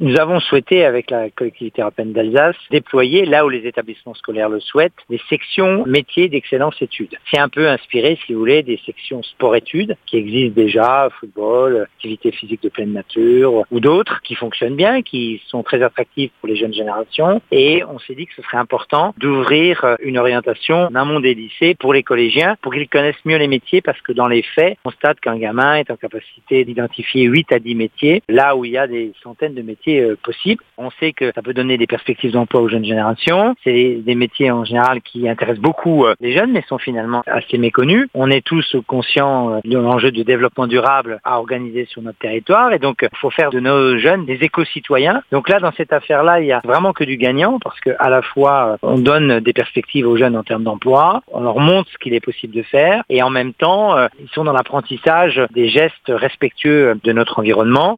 Nous avons souhaité, avec la collectivité européenne d'Alsace, déployer, là où les établissements scolaires le souhaitent, des sections métiers d'excellence études. C'est un peu inspiré, si vous voulez, des sections sport-études qui existent déjà, football, activité physique de pleine nature, ou d'autres qui fonctionnent bien, qui sont très attractives pour les jeunes générations. Et on s'est dit que ce serait important d'ouvrir une orientation d'un monde des lycées pour les collégiens, pour qu'ils connaissent mieux les métiers, parce que dans les faits, on constate qu'un gamin est en capacité d'identifier 8 à 10 métiers, là où il y a des centaines de métiers euh, possible. On sait que ça peut donner des perspectives d'emploi aux jeunes générations. C'est des métiers en général qui intéressent beaucoup euh, les jeunes, mais sont finalement assez méconnus. On est tous conscients euh, de l'enjeu de développement durable à organiser sur notre territoire, et donc il faut faire de nos jeunes des éco-citoyens. Donc là, dans cette affaire-là, il y a vraiment que du gagnant, parce que à la fois on donne des perspectives aux jeunes en termes d'emploi, on leur montre ce qu'il est possible de faire, et en même temps, ils sont dans l'apprentissage des gestes respectueux de notre environnement.